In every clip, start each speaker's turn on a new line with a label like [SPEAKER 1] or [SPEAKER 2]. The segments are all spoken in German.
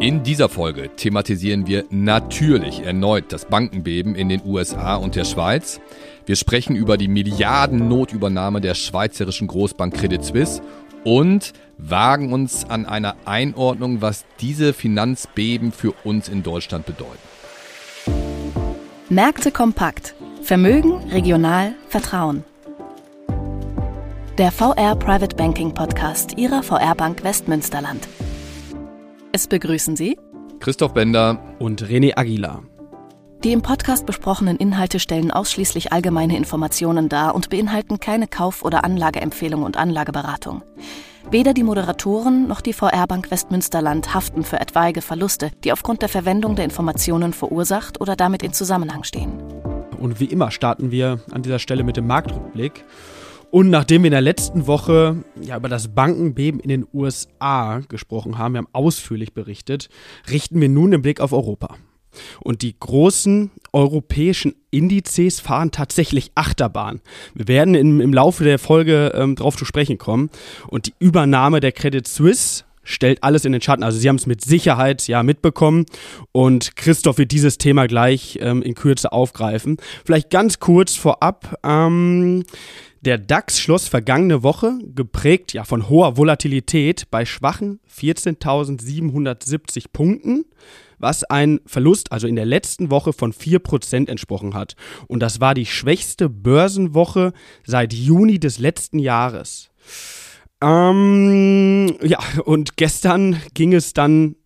[SPEAKER 1] In dieser Folge thematisieren wir natürlich erneut das Bankenbeben in den USA und der Schweiz. Wir sprechen über die Milliarden-Notübernahme der schweizerischen Großbank Credit Suisse und wagen uns an einer Einordnung, was diese Finanzbeben für uns in Deutschland bedeuten.
[SPEAKER 2] Märkte kompakt. Vermögen, regional, Vertrauen. Der VR Private Banking Podcast Ihrer VR Bank Westmünsterland. Es begrüßen Sie
[SPEAKER 1] Christoph Bender
[SPEAKER 3] und René Aguilar.
[SPEAKER 2] Die im Podcast besprochenen Inhalte stellen ausschließlich allgemeine Informationen dar und beinhalten keine Kauf- oder Anlageempfehlung und Anlageberatung. Weder die Moderatoren noch die VR Bank Westmünsterland haften für etwaige Verluste, die aufgrund der Verwendung der Informationen verursacht oder damit in Zusammenhang stehen.
[SPEAKER 3] Und wie immer starten wir an dieser Stelle mit dem Marktrückblick. Und nachdem wir in der letzten Woche ja über das Bankenbeben in den USA gesprochen haben, wir haben ausführlich berichtet, richten wir nun den Blick auf Europa. Und die großen europäischen Indizes fahren tatsächlich Achterbahn. Wir werden im, im Laufe der Folge ähm, darauf zu sprechen kommen. Und die Übernahme der Credit Suisse stellt alles in den Schatten. Also Sie haben es mit Sicherheit ja mitbekommen und Christoph wird dieses Thema gleich ähm, in Kürze aufgreifen. Vielleicht ganz kurz vorab. Ähm, der DAX schloss vergangene Woche, geprägt ja von hoher Volatilität, bei schwachen 14.770 Punkten, was ein Verlust, also in der letzten Woche von 4% entsprochen hat. Und das war die schwächste Börsenwoche seit Juni des letzten Jahres. Ähm, ja, und gestern ging es dann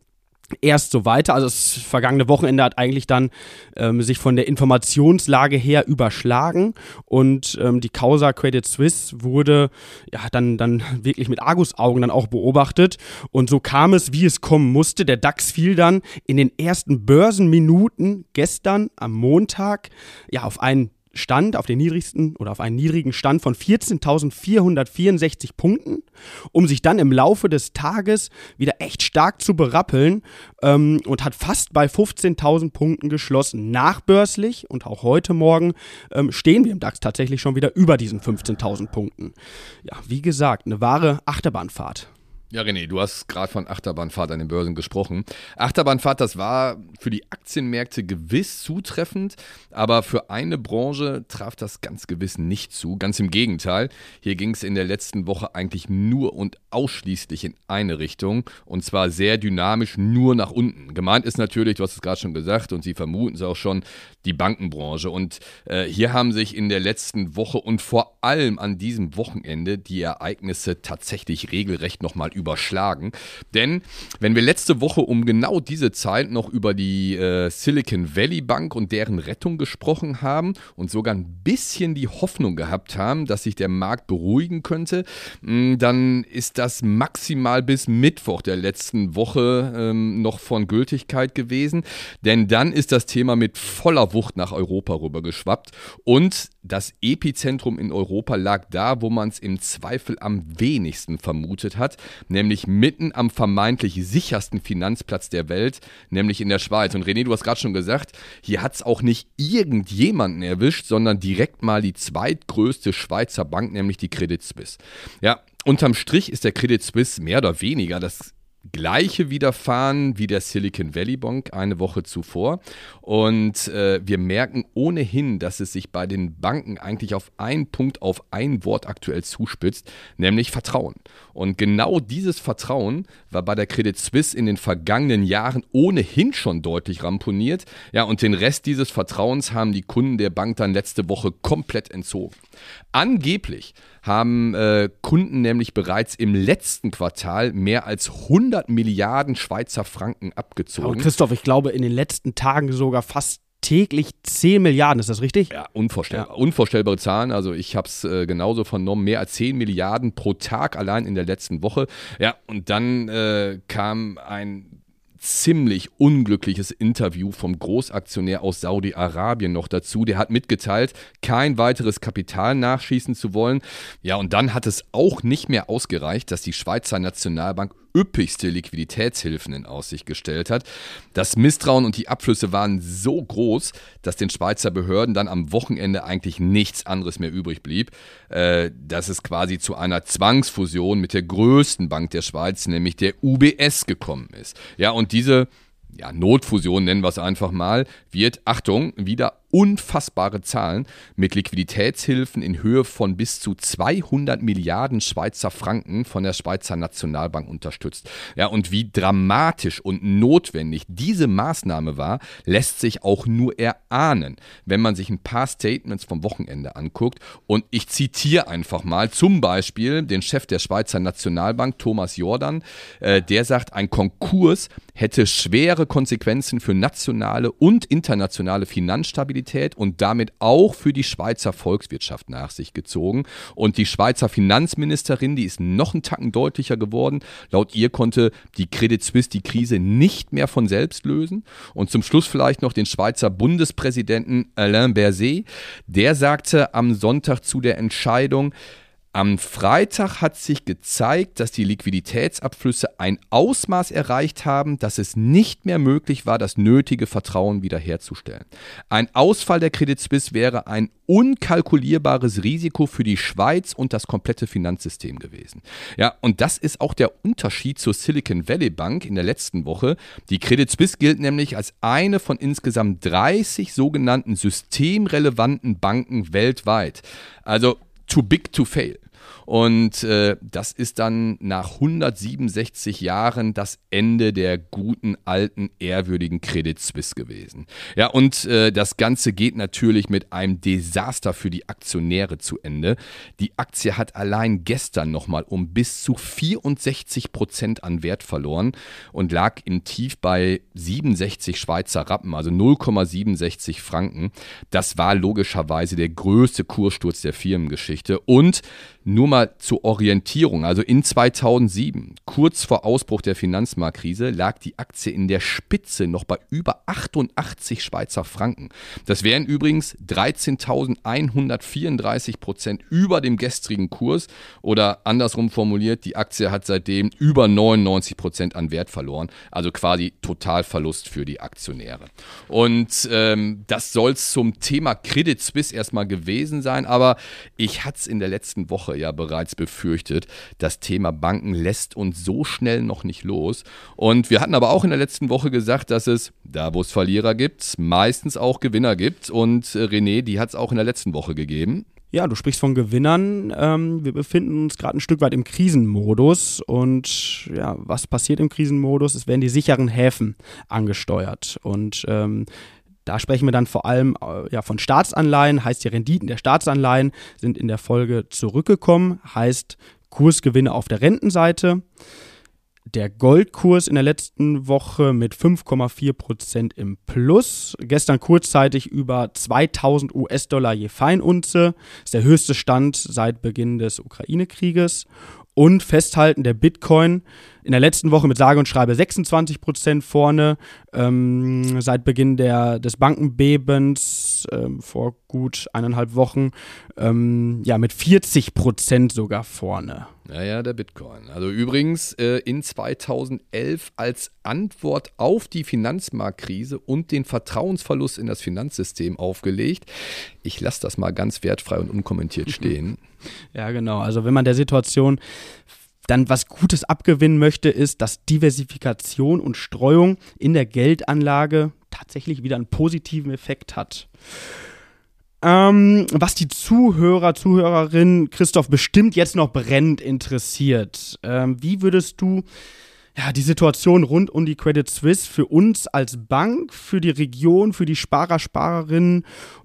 [SPEAKER 3] erst so weiter. Also das vergangene Wochenende hat eigentlich dann ähm, sich von der Informationslage her überschlagen und ähm, die Causa Credit Suisse wurde ja dann, dann wirklich mit Argusaugen dann auch beobachtet und so kam es, wie es kommen musste. Der DAX fiel dann in den ersten Börsenminuten gestern am Montag ja auf einen Stand, auf den niedrigsten oder auf einen niedrigen Stand von 14.464 Punkten, um sich dann im Laufe des Tages wieder echt stark zu berappeln ähm, und hat fast bei 15.000 Punkten geschlossen. Nachbörslich und auch heute Morgen ähm, stehen wir im DAX tatsächlich schon wieder über diesen 15.000 Punkten. Ja, wie gesagt, eine wahre Achterbahnfahrt.
[SPEAKER 1] Ja, René, du hast gerade von Achterbahnfahrt an den Börsen gesprochen. Achterbahnfahrt, das war für die Aktienmärkte gewiss zutreffend, aber für eine Branche traf das ganz gewiss nicht zu. Ganz im Gegenteil. Hier ging es in der letzten Woche eigentlich nur und ausschließlich in eine Richtung und zwar sehr dynamisch nur nach unten. Gemeint ist natürlich, du hast es gerade schon gesagt und Sie vermuten es auch schon, die Bankenbranche. Und äh, hier haben sich in der letzten Woche und vor allem an diesem Wochenende die Ereignisse tatsächlich regelrecht nochmal überschlagen. Denn wenn wir letzte Woche um genau diese Zeit noch über die äh, Silicon Valley Bank und deren Rettung gesprochen haben und sogar ein bisschen die Hoffnung gehabt haben, dass sich der Markt beruhigen könnte, mh, dann ist das maximal bis Mittwoch der letzten Woche ähm, noch von Gültigkeit gewesen. Denn dann ist das Thema mit voller Wucht nach Europa rübergeschwappt und das Epizentrum in Europa lag da, wo man es im Zweifel am wenigsten vermutet hat, nämlich mitten am vermeintlich sichersten Finanzplatz der Welt, nämlich in der Schweiz. Und René, du hast gerade schon gesagt, hier hat es auch nicht irgendjemanden erwischt, sondern direkt mal die zweitgrößte Schweizer Bank, nämlich die Credit Suisse. Ja, unterm Strich ist der Credit Suisse mehr oder weniger das gleiche widerfahren wie der Silicon Valley Bank eine Woche zuvor. Und äh, wir merken ohnehin, dass es sich bei den Banken eigentlich auf einen Punkt, auf ein Wort aktuell zuspitzt, nämlich Vertrauen. Und genau dieses Vertrauen war bei der Credit Suisse in den vergangenen Jahren ohnehin schon deutlich ramponiert. Ja, und den Rest dieses Vertrauens haben die Kunden der Bank dann letzte Woche komplett entzogen. Angeblich haben äh, Kunden nämlich bereits im letzten Quartal mehr als 100 Milliarden Schweizer Franken abgezogen.
[SPEAKER 3] Und Christoph, ich glaube in den letzten Tagen sogar fast täglich 10 Milliarden, ist das richtig?
[SPEAKER 1] Ja, unvorstellbar. Ja. Unvorstellbare Zahlen. Also ich habe es äh, genauso vernommen, mehr als 10 Milliarden pro Tag allein in der letzten Woche. Ja, und dann äh, kam ein ziemlich unglückliches Interview vom Großaktionär aus Saudi-Arabien noch dazu. Der hat mitgeteilt, kein weiteres Kapital nachschießen zu wollen. Ja, und dann hat es auch nicht mehr ausgereicht, dass die Schweizer Nationalbank üppigste Liquiditätshilfen in Aussicht gestellt hat. Das Misstrauen und die Abflüsse waren so groß, dass den Schweizer Behörden dann am Wochenende eigentlich nichts anderes mehr übrig blieb, äh, dass es quasi zu einer Zwangsfusion mit der größten Bank der Schweiz, nämlich der UBS, gekommen ist. Ja, und diese ja, Notfusion nennen wir es einfach mal, wird, Achtung, wieder unfassbare Zahlen mit Liquiditätshilfen in Höhe von bis zu 200 Milliarden Schweizer Franken von der Schweizer Nationalbank unterstützt. Ja, und wie dramatisch und notwendig diese Maßnahme war, lässt sich auch nur erahnen, wenn man sich ein paar Statements vom Wochenende anguckt. Und ich zitiere einfach mal zum Beispiel den Chef der Schweizer Nationalbank, Thomas Jordan, äh, der sagt, ein Konkurs hätte schwere Konsequenzen für nationale und internationale Finanzstabilität Stabilität und damit auch für die Schweizer Volkswirtschaft nach sich gezogen. Und die Schweizer Finanzministerin, die ist noch einen Tacken deutlicher geworden. Laut ihr konnte die Credit Suisse die Krise nicht mehr von selbst lösen. Und zum Schluss vielleicht noch den Schweizer Bundespräsidenten Alain Berset. Der sagte am Sonntag zu der Entscheidung, am Freitag hat sich gezeigt, dass die Liquiditätsabflüsse ein Ausmaß erreicht haben, dass es nicht mehr möglich war, das nötige Vertrauen wiederherzustellen. Ein Ausfall der Credit Suisse wäre ein unkalkulierbares Risiko für die Schweiz und das komplette Finanzsystem gewesen. Ja, und das ist auch der Unterschied zur Silicon Valley Bank in der letzten Woche. Die Credit Suisse gilt nämlich als eine von insgesamt 30 sogenannten systemrelevanten Banken weltweit. Also too big to fail. Und äh, das ist dann nach 167 Jahren das Ende der guten, alten, ehrwürdigen Credit Suisse gewesen. Ja, und äh, das Ganze geht natürlich mit einem Desaster für die Aktionäre zu Ende. Die Aktie hat allein gestern nochmal um bis zu 64 Prozent an Wert verloren und lag im Tief bei 67 Schweizer Rappen, also 0,67 Franken. Das war logischerweise der größte Kurssturz der Firmengeschichte und nur mal zur Orientierung, also in 2007, kurz vor Ausbruch der Finanzmarktkrise, lag die Aktie in der Spitze noch bei über 88 Schweizer Franken. Das wären übrigens 13.134 Prozent über dem gestrigen Kurs oder andersrum formuliert, die Aktie hat seitdem über 99 Prozent an Wert verloren, also quasi Totalverlust für die Aktionäre. Und ähm, das soll es zum Thema Credit Suisse erstmal gewesen sein, aber ich hatte es in der letzten Woche ja bereits befürchtet. Das Thema Banken lässt uns so schnell noch nicht los. Und wir hatten aber auch in der letzten Woche gesagt, dass es, da wo es Verlierer gibt, meistens auch Gewinner gibt. Und äh, René, die hat es auch in der letzten Woche gegeben.
[SPEAKER 3] Ja, du sprichst von Gewinnern. Ähm, wir befinden uns gerade ein Stück weit im Krisenmodus. Und ja, was passiert im Krisenmodus? Es werden die sicheren Häfen angesteuert. Und ähm, da sprechen wir dann vor allem äh, ja, von Staatsanleihen, heißt die Renditen der Staatsanleihen sind in der Folge zurückgekommen, heißt Kursgewinne auf der Rentenseite. Der Goldkurs in der letzten Woche mit 5,4% im Plus. Gestern kurzzeitig über 2000 US-Dollar je Feinunze. Ist der höchste Stand seit Beginn des Ukraine-Krieges. Und festhalten, der Bitcoin in der letzten Woche mit sage und schreibe 26 Prozent vorne, ähm, seit Beginn der, des Bankenbebens ähm, vor gut eineinhalb Wochen, ähm, ja, mit 40 Prozent sogar vorne.
[SPEAKER 1] Ja, ja, der Bitcoin. Also übrigens äh, in 2011 als Antwort auf die Finanzmarktkrise und den Vertrauensverlust in das Finanzsystem aufgelegt. Ich lasse das mal ganz wertfrei und unkommentiert stehen.
[SPEAKER 3] Ja, genau. Also wenn man der Situation dann was Gutes abgewinnen möchte, ist, dass Diversifikation und Streuung in der Geldanlage tatsächlich wieder einen positiven Effekt hat. Ähm, was die Zuhörer, Zuhörerinnen, Christoph, bestimmt jetzt noch brennend interessiert. Ähm, wie würdest du ja, die Situation rund um die Credit Suisse für uns als Bank, für die Region, für die Sparer, Sparerinnen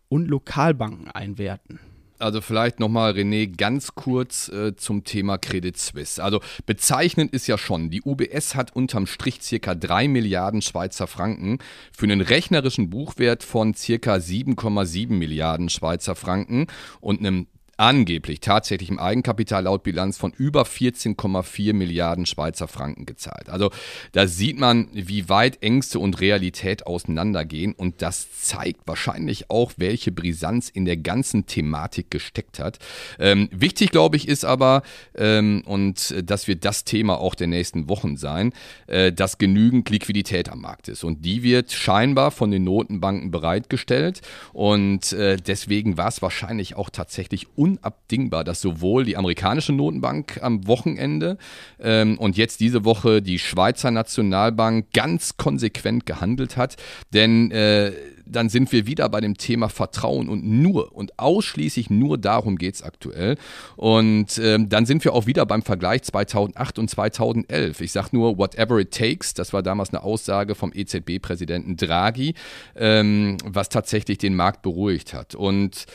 [SPEAKER 3] und Lokalbanken einwerten?
[SPEAKER 1] Also vielleicht nochmal, René, ganz kurz äh, zum Thema Credit Suisse. Also bezeichnend ist ja schon, die UBS hat unterm Strich circa 3 Milliarden Schweizer Franken für einen rechnerischen Buchwert von circa 7,7 Milliarden Schweizer Franken und einem angeblich tatsächlich im Eigenkapital laut Bilanz von über 14,4 Milliarden Schweizer Franken gezahlt. Also da sieht man, wie weit Ängste und Realität auseinandergehen und das zeigt wahrscheinlich auch, welche Brisanz in der ganzen Thematik gesteckt hat. Ähm, wichtig, glaube ich, ist aber, ähm, und das wird das Thema auch der nächsten Wochen sein, äh, dass genügend Liquidität am Markt ist und die wird scheinbar von den Notenbanken bereitgestellt und äh, deswegen war es wahrscheinlich auch tatsächlich unabdingbar, dass sowohl die amerikanische Notenbank am Wochenende ähm, und jetzt diese Woche die Schweizer Nationalbank ganz konsequent gehandelt hat. Denn äh, dann sind wir wieder bei dem Thema Vertrauen und nur und ausschließlich nur darum geht es aktuell. Und ähm, dann sind wir auch wieder beim Vergleich 2008 und 2011. Ich sage nur, whatever it takes, das war damals eine Aussage vom EZB-Präsidenten Draghi, ähm, was tatsächlich den Markt beruhigt hat. Und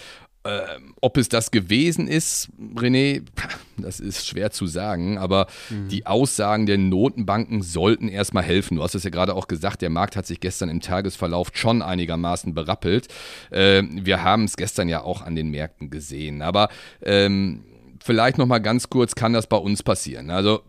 [SPEAKER 1] ob es das gewesen ist, René, das ist schwer zu sagen, aber mhm. die Aussagen der Notenbanken sollten erstmal helfen. Du hast es ja gerade auch gesagt, der Markt hat sich gestern im Tagesverlauf schon einigermaßen berappelt. Äh, wir haben es gestern ja auch an den Märkten gesehen. Aber ähm, vielleicht nochmal ganz kurz, kann das bei uns passieren? Also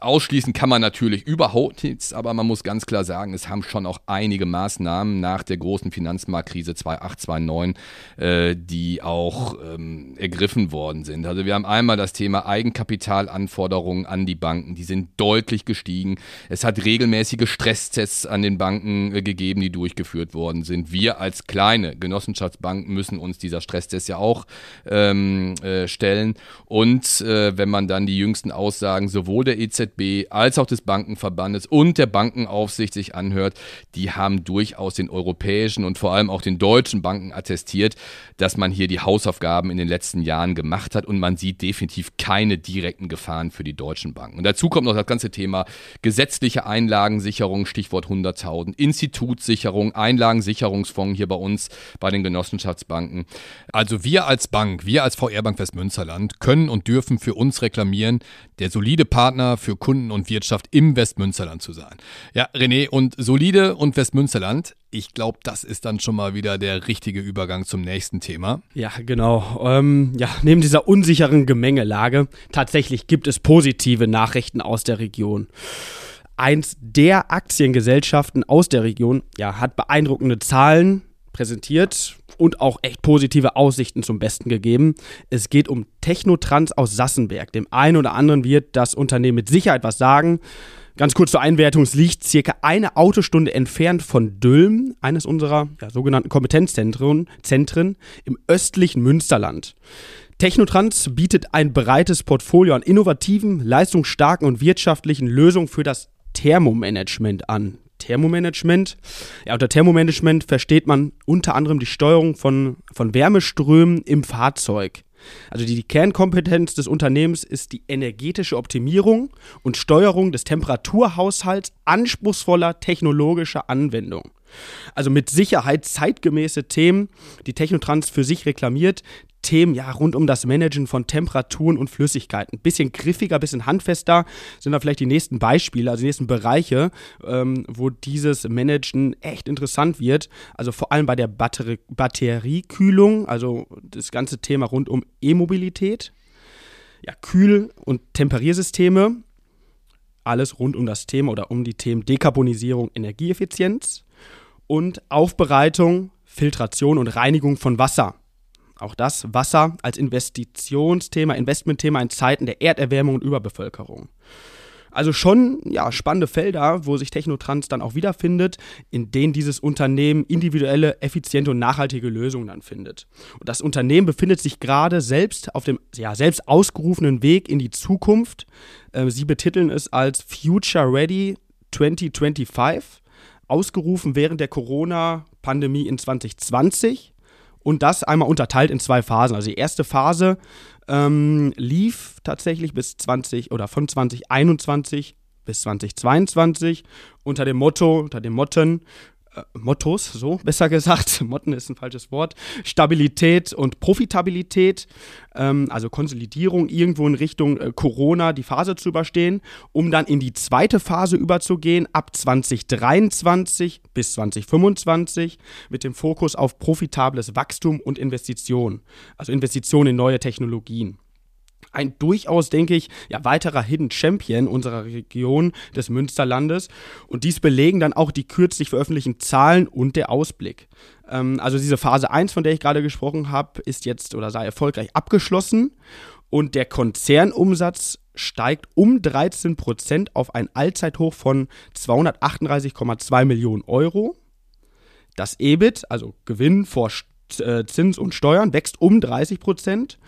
[SPEAKER 1] ausschließen kann man natürlich überhaupt nichts, aber man muss ganz klar sagen, es haben schon auch einige Maßnahmen nach der großen Finanzmarktkrise 2008, 2009, äh, die auch ähm, ergriffen worden sind. Also wir haben einmal das Thema Eigenkapitalanforderungen an die Banken, die sind deutlich gestiegen. Es hat regelmäßige Stresstests an den Banken äh, gegeben, die durchgeführt worden sind. Wir als kleine Genossenschaftsbanken müssen uns dieser Stresstest ja auch ähm, äh, stellen. Und äh, wenn man dann die jüngsten Aussagen sowohl der EZB EZB als auch des Bankenverbandes und der Bankenaufsicht sich anhört, die haben durchaus den europäischen und vor allem auch den deutschen Banken attestiert, dass man hier die Hausaufgaben in den letzten Jahren gemacht hat und man sieht definitiv keine direkten Gefahren für die deutschen Banken. Und dazu kommt noch das ganze Thema gesetzliche Einlagensicherung, Stichwort 100.000, Institutssicherung, Einlagensicherungsfonds hier bei uns bei den Genossenschaftsbanken. Also wir als Bank, wir als VR Bank Westmünsterland können und dürfen für uns reklamieren, der solide Partner für Kunden und Wirtschaft im Westmünsterland zu sein. Ja, René, und solide und Westmünsterland, ich glaube, das ist dann schon mal wieder der richtige Übergang zum nächsten Thema.
[SPEAKER 3] Ja, genau. Ähm, ja, neben dieser unsicheren Gemengelage, tatsächlich gibt es positive Nachrichten aus der Region. Eins der Aktiengesellschaften aus der Region ja, hat beeindruckende Zahlen präsentiert und auch echt positive Aussichten zum Besten gegeben. Es geht um Technotrans aus Sassenberg. Dem einen oder anderen wird das Unternehmen mit Sicherheit was sagen. Ganz kurz zur Einwertung, es liegt circa eine Autostunde entfernt von Dülmen, eines unserer ja, sogenannten Kompetenzzentren Zentren, im östlichen Münsterland. Technotrans bietet ein breites Portfolio an innovativen, leistungsstarken und wirtschaftlichen Lösungen für das Thermomanagement an. Thermomanagement. Ja, unter Thermomanagement versteht man unter anderem die Steuerung von, von Wärmeströmen im Fahrzeug. Also die, die Kernkompetenz des Unternehmens ist die energetische Optimierung und Steuerung des Temperaturhaushalts anspruchsvoller technologischer Anwendungen. Also mit Sicherheit zeitgemäße Themen, die Technotrans für sich reklamiert, Themen ja rund um das Managen von Temperaturen und Flüssigkeiten. Bisschen griffiger, bisschen handfester sind da vielleicht die nächsten Beispiele, also die nächsten Bereiche, ähm, wo dieses Managen echt interessant wird. Also vor allem bei der Batter Batteriekühlung, also das ganze Thema rund um E-Mobilität. Ja, Kühl- und Temperiersysteme, alles rund um das Thema oder um die Themen Dekarbonisierung, Energieeffizienz und Aufbereitung, Filtration und Reinigung von Wasser. Auch das Wasser als Investitionsthema, Investmentthema in Zeiten der Erderwärmung und Überbevölkerung. Also schon ja, spannende Felder, wo sich Technotrans dann auch wiederfindet, in denen dieses Unternehmen individuelle, effiziente und nachhaltige Lösungen dann findet. Und das Unternehmen befindet sich gerade selbst auf dem ja, selbst ausgerufenen Weg in die Zukunft. Äh, sie betiteln es als Future Ready 2025, ausgerufen während der Corona-Pandemie in 2020 und das einmal unterteilt in zwei Phasen. Also die erste Phase ähm, lief tatsächlich bis 20 oder von 2021 bis 2022 unter dem Motto, unter dem Motten äh, Mottos, so besser gesagt, Motten ist ein falsches Wort, Stabilität und Profitabilität, ähm, also Konsolidierung irgendwo in Richtung äh, Corona die Phase zu überstehen, um dann in die zweite Phase überzugehen, ab 2023 bis 2025 mit dem Fokus auf profitables Wachstum und Investitionen, also Investitionen in neue Technologien ein durchaus, denke ich, ja, weiterer Hidden Champion unserer Region des Münsterlandes. Und dies belegen dann auch die kürzlich veröffentlichten Zahlen und der Ausblick. Ähm, also diese Phase 1, von der ich gerade gesprochen habe, ist jetzt oder sei erfolgreich abgeschlossen. Und der Konzernumsatz steigt um 13 Prozent auf ein Allzeithoch von 238,2 Millionen Euro. Das EBIT, also Gewinn vor äh, Zins und Steuern, wächst um 30 Prozent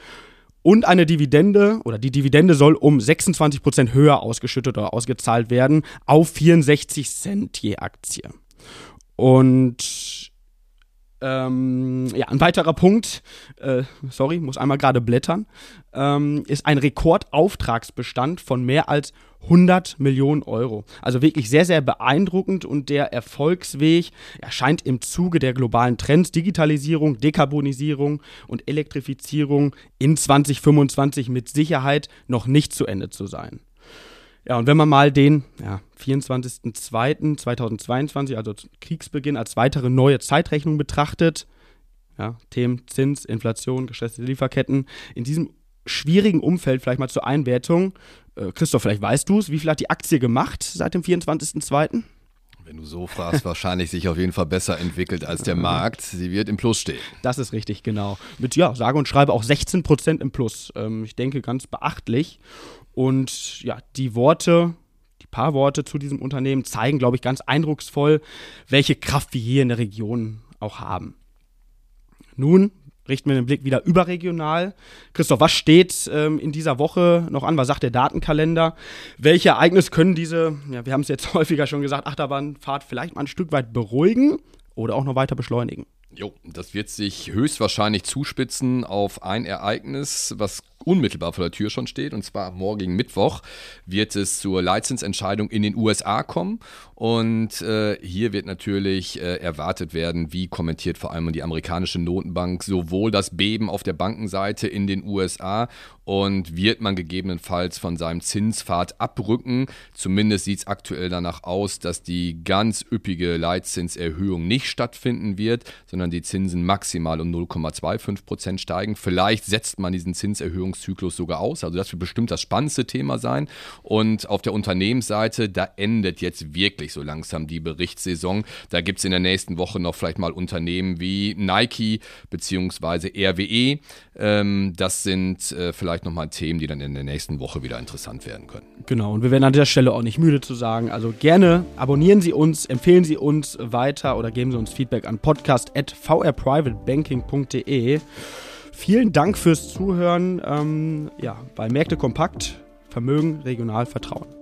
[SPEAKER 3] und eine Dividende oder die Dividende soll um 26 Prozent höher ausgeschüttet oder ausgezahlt werden auf 64 Cent je Aktie. Und ähm, ja, ein weiterer Punkt, äh, sorry, muss einmal gerade blättern, ähm, ist ein Rekordauftragsbestand von mehr als 100 Millionen Euro. Also wirklich sehr, sehr beeindruckend und der Erfolgsweg erscheint im Zuge der globalen Trends Digitalisierung, Dekarbonisierung und Elektrifizierung in 2025 mit Sicherheit noch nicht zu Ende zu sein. Ja, und wenn man mal den ja, 24.02.2022, also Kriegsbeginn, als weitere neue Zeitrechnung betrachtet, ja, Themen Zins, Inflation, gestresste Lieferketten, in diesem schwierigen Umfeld vielleicht mal zur Einwertung. Äh, Christoph, vielleicht weißt du es, wie viel hat die Aktie gemacht seit dem 24.02.?
[SPEAKER 1] Wenn du so fragst, wahrscheinlich sich auf jeden Fall besser entwickelt als der Markt. Sie wird im Plus stehen.
[SPEAKER 3] Das ist richtig, genau. Mit, ja, sage und schreibe auch 16 Prozent im Plus. Ähm, ich denke, ganz beachtlich. Und ja, die Worte, die paar Worte zu diesem Unternehmen zeigen, glaube ich, ganz eindrucksvoll, welche Kraft wir hier in der Region auch haben. Nun richten wir den Blick wieder überregional. Christoph, was steht ähm, in dieser Woche noch an? Was sagt der Datenkalender? Welche Ereignisse können diese, ja, wir haben es jetzt häufiger schon gesagt, Achterbahnfahrt vielleicht mal ein Stück weit beruhigen oder auch noch weiter beschleunigen?
[SPEAKER 1] Jo, das wird sich höchstwahrscheinlich zuspitzen auf ein Ereignis, was unmittelbar vor der Tür schon steht. Und zwar morgigen Mittwoch wird es zur Leitzinsentscheidung in den USA kommen. Und äh, hier wird natürlich äh, erwartet werden, wie kommentiert vor allem die amerikanische Notenbank sowohl das Beben auf der Bankenseite in den USA und wird man gegebenenfalls von seinem Zinspfad abrücken. Zumindest sieht es aktuell danach aus, dass die ganz üppige Leitzinserhöhung nicht stattfinden wird, sondern die Zinsen maximal um 0,25 Prozent steigen. Vielleicht setzt man diesen Zinserhöhungszyklus sogar aus. Also das wird bestimmt das spannendste Thema sein. Und auf der Unternehmensseite, da endet jetzt wirklich so langsam die Berichtssaison. Da gibt es in der nächsten Woche noch vielleicht mal Unternehmen wie Nike bzw. RWE. Ähm, das sind äh, vielleicht nochmal Themen, die dann in der nächsten Woche wieder interessant werden können.
[SPEAKER 3] Genau, und wir werden an dieser Stelle auch nicht müde zu sagen. Also gerne abonnieren Sie uns, empfehlen Sie uns weiter oder geben Sie uns Feedback an podcast.vrprivatebanking.de. Vielen Dank fürs Zuhören. Ähm, ja, bei Märkte kompakt, Vermögen, regional, Vertrauen.